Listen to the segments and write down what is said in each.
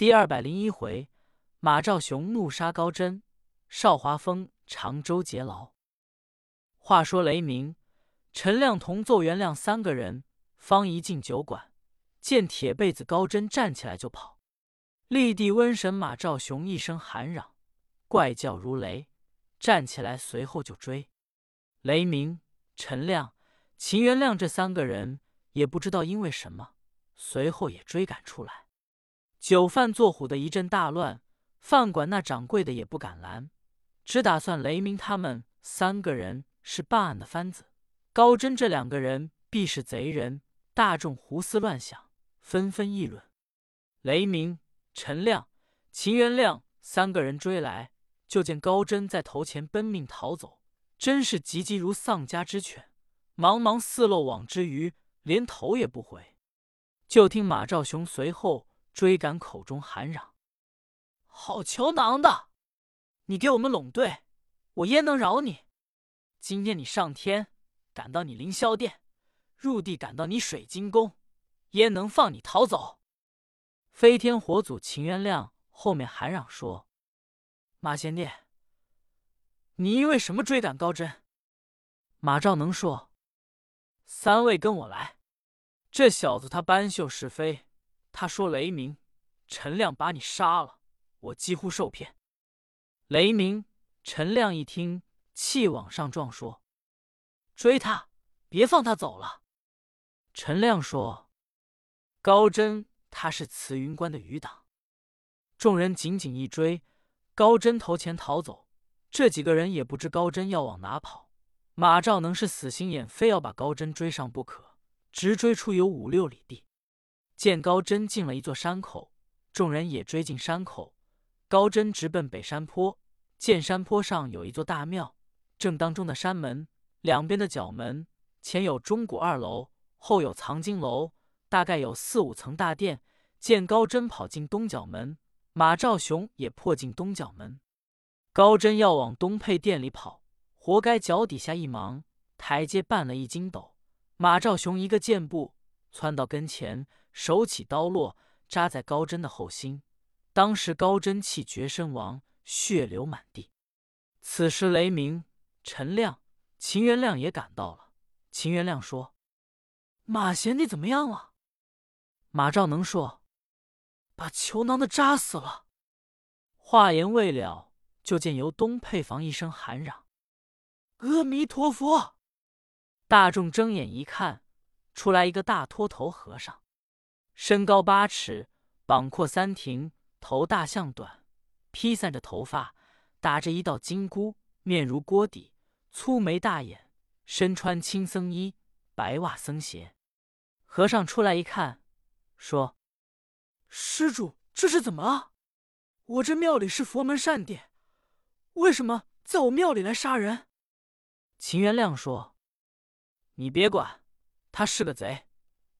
第二百零一回，马兆雄怒杀高真，邵华峰长洲劫牢。话说雷鸣、陈亮同奏元亮三个人方一进酒馆，见铁被子高真站起来就跑，立地瘟神马兆雄一声喊嚷，怪叫如雷，站起来随后就追。雷鸣、陈亮、秦元亮这三个人也不知道因为什么，随后也追赶出来。酒饭做虎的一阵大乱，饭馆那掌柜的也不敢拦，只打算雷鸣他们三个人是办案的番子，高真这两个人必是贼人。大众胡思乱想，纷纷议论。雷鸣、陈亮、秦元亮三个人追来，就见高真在头前奔命逃走，真是急急如丧家之犬，茫茫似漏网之鱼，连头也不回。就听马兆雄随后。追赶，口中喊嚷：“好球囊的！你给我们拢队，我焉能饶你？今天你上天赶到你凌霄殿，入地赶到你水晶宫，焉能放你逃走？”飞天火祖秦元亮后面喊嚷说：“马贤弟，你因为什么追赶高真？”马兆能说：“三位跟我来，这小子他搬秀是非。”他说：“雷鸣、陈亮把你杀了，我几乎受骗。”雷鸣、陈亮一听，气往上撞，说：“追他，别放他走了。”陈亮说：“高真他是慈云观的余党。”众人紧紧一追，高真头前逃走，这几个人也不知高真要往哪跑。马兆能是死心眼，非要把高真追上不可，直追出有五六里地。见高真进了一座山口，众人也追进山口。高真直奔北山坡，见山坡上有一座大庙，正当中的山门，两边的角门，前有钟鼓二楼，后有藏经楼，大概有四五层大殿。见高真跑进东角门，马兆雄也破进东角门。高真要往东配殿里跑，活该脚底下一忙，台阶绊了一筋斗。马兆雄一个箭步窜到跟前。手起刀落，扎在高真的后心。当时高真气绝身亡，血流满地。此时雷鸣、陈亮、秦元亮也赶到了。秦元亮说：“马贤弟怎么样了？”马兆能说：“把裘囊的扎死了。”话言未了，就见由东配房一声喊嚷：“阿弥陀佛！”大众睁眼一看，出来一个大秃头和尚。身高八尺，膀阔三庭，头大象短，披散着头发，打着一道金箍，面如锅底，粗眉大眼，身穿青僧衣，白袜僧鞋。和尚出来一看，说：“施主，这是怎么了？我这庙里是佛门善殿，为什么在我庙里来杀人？”秦元亮说：“你别管，他是个贼，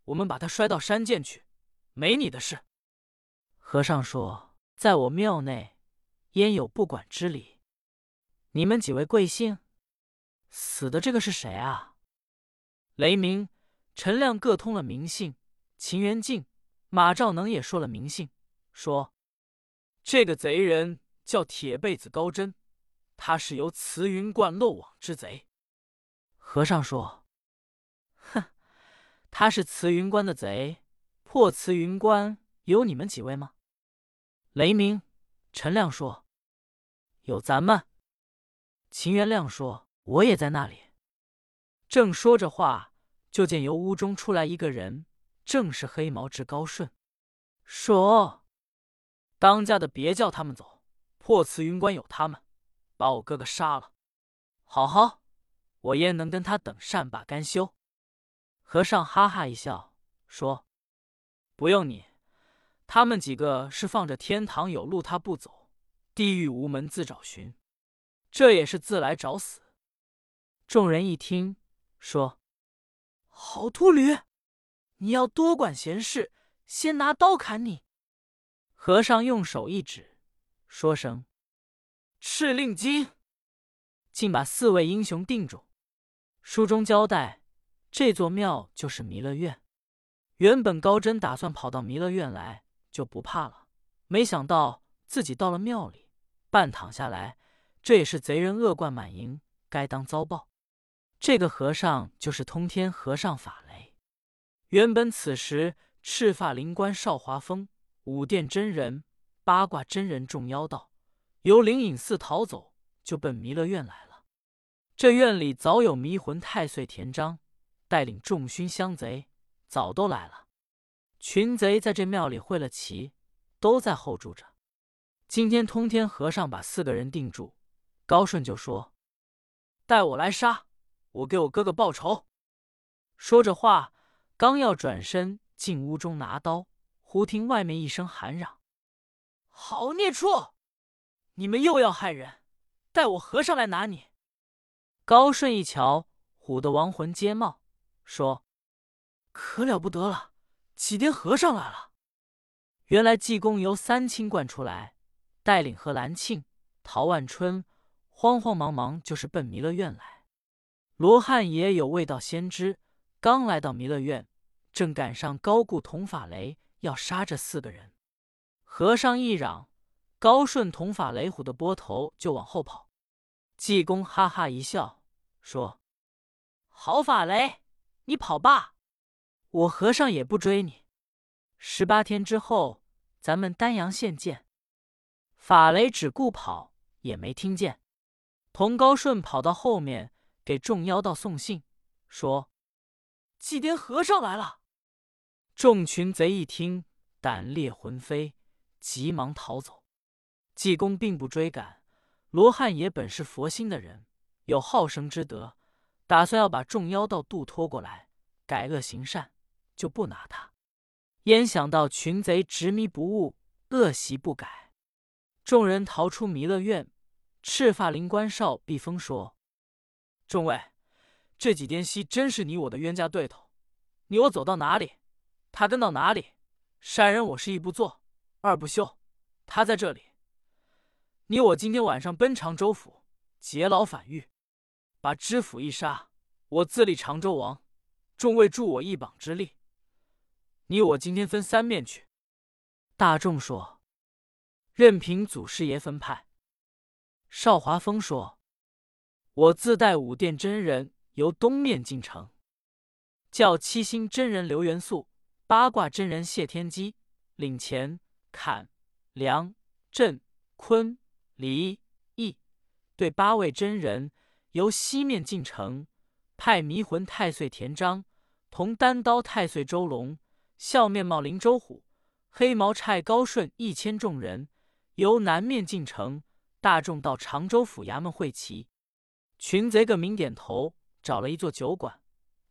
我们把他摔到山涧去。”没你的事。和尚说：“在我庙内，焉有不管之理？你们几位贵姓？死的这个是谁啊？”雷鸣、陈亮各通了名姓，秦元敬、马兆能也说了名姓，说：“这个贼人叫铁被子高真，他是由慈云观漏网之贼。”和尚说：“哼，他是慈云观的贼。”破慈云关有你们几位吗？雷鸣、陈亮说：“有咱们。”秦元亮说：“我也在那里。”正说着话，就见由屋中出来一个人，正是黑毛之高顺，说：“当家的别叫他们走，破慈云关有他们，把我哥哥杀了。好好，我焉能跟他等善罢甘休？”和尚哈哈一笑，说。不用你，他们几个是放着天堂有路他不走，地狱无门自找寻，这也是自来找死。众人一听，说：“好秃驴，你要多管闲事，先拿刀砍你。”和尚用手一指，说声：“敕令金！”竟把四位英雄定住。书中交代，这座庙就是弥勒院。原本高真打算跑到弥勒院来，就不怕了。没想到自己到了庙里，半躺下来，这也是贼人恶贯满盈，该当遭报。这个和尚就是通天和尚法雷。原本此时赤发灵官少华峰、五殿真人、八卦真人众妖道由灵隐寺逃走，就奔弥勒院来了。这院里早有迷魂太岁田章带领众勋乡贼，早都来了。群贼在这庙里会了齐，都在后住着。今天通天和尚把四个人定住，高顺就说：“带我来杀，我给我哥哥报仇。”说着话，刚要转身进屋中拿刀，忽听外面一声喊嚷：“好孽畜！你们又要害人，带我和尚来拿你！”高顺一瞧，唬得亡魂皆冒，说：“可了不得了！”启颠和尚来了。原来济公由三清观出来，带领贺兰庆、陶万春，慌慌忙忙就是奔弥勒院来。罗汉爷有未到先知，刚来到弥勒院，正赶上高固同法雷要杀这四个人。和尚一嚷，高顺同法雷虎的波头就往后跑。济公哈哈一笑，说：“好法雷，你跑吧。”我和尚也不追你。十八天之后，咱们丹阳县见。法雷只顾跑，也没听见。同高顺跑到后面，给众妖道送信，说：“祭奠和尚来了。”众群贼一听，胆裂魂飞，急忙逃走。济公并不追赶。罗汉爷本是佛心的人，有好生之德，打算要把众妖道渡脱过来，改恶行善。就不拿他，焉想到群贼执迷不悟，恶习不改。众人逃出弥勒院，赤发灵官少避风说：“众位，这几天西真是你我的冤家对头。你我走到哪里，他跟到哪里。杀人我是一不做，二不休。他在这里，你我今天晚上奔常州府劫牢反狱，把知府一杀，我自立常州王。众位助我一膀之力。”你我今天分三面去。大众说：“任凭祖师爷分派。”少华峰说：“我自带五殿真人由东面进城，叫七星真人刘元素、八卦真人谢天机领钱，坎、梁、震、坤、离、易，对八位真人由西面进城，派迷魂太岁田章同单刀太岁周龙。”笑面貌林周虎、黑毛差高顺一千众人由南面进城，大众到常州府衙门会齐。群贼各明点头，找了一座酒馆，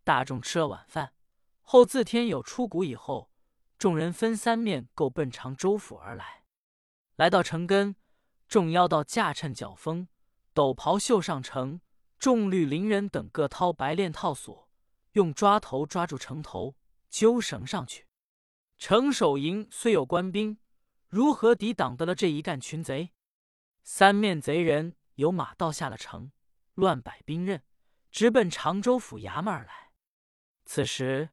大众吃了晚饭后，自天有出谷以后，众人分三面够奔常州府而来。来到城根，众妖道驾趁脚风，斗袍袖上城，众绿林人等各掏白链套索，用抓头抓住城头。揪绳上去，城守营虽有官兵，如何抵挡得了这一干群贼？三面贼人由马道下了城，乱摆兵刃，直奔常州府衙门而来。此时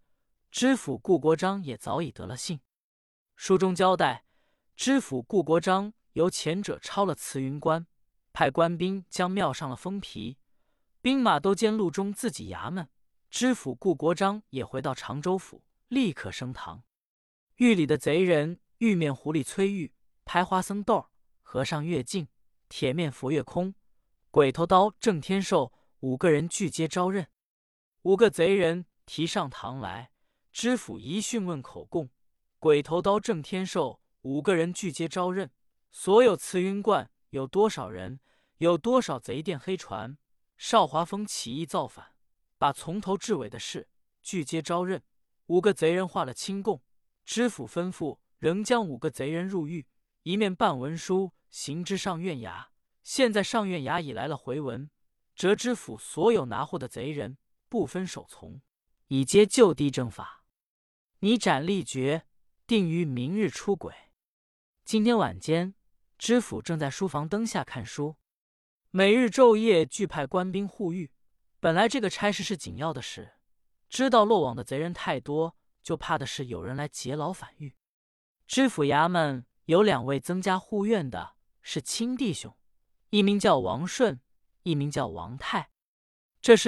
知府顾国璋也早已得了信，书中交代，知府顾国璋由前者抄了慈云关，派官兵将庙上了封皮，兵马都监路中自己衙门。知府顾国璋也回到常州府。立刻升堂，狱里的贼人：玉面狐狸崔玉、拍花僧豆、和尚月镜、铁面佛月空、鬼头刀郑天寿五个人俱皆招认。五个贼人提上堂来，知府一讯问口供。鬼头刀郑天寿五个人俱皆招认。所有慈云观有多少人？有多少贼店黑船？少华峰起义造反，把从头至尾的事俱皆招认。五个贼人画了清供，知府吩咐仍将五个贼人入狱，一面办文书行至上院衙。现在上院衙已来了回文，折知府所有拿货的贼人不分首从，已皆就地正法。你斩立决，定于明日出轨。今天晚间，知府正在书房灯下看书，每日昼夜俱派官兵护狱。本来这个差事是紧要的事。知道落网的贼人太多，就怕的是有人来劫牢反狱。知府衙门有两位增加护院的，是亲弟兄，一名叫王顺，一名叫王泰。这是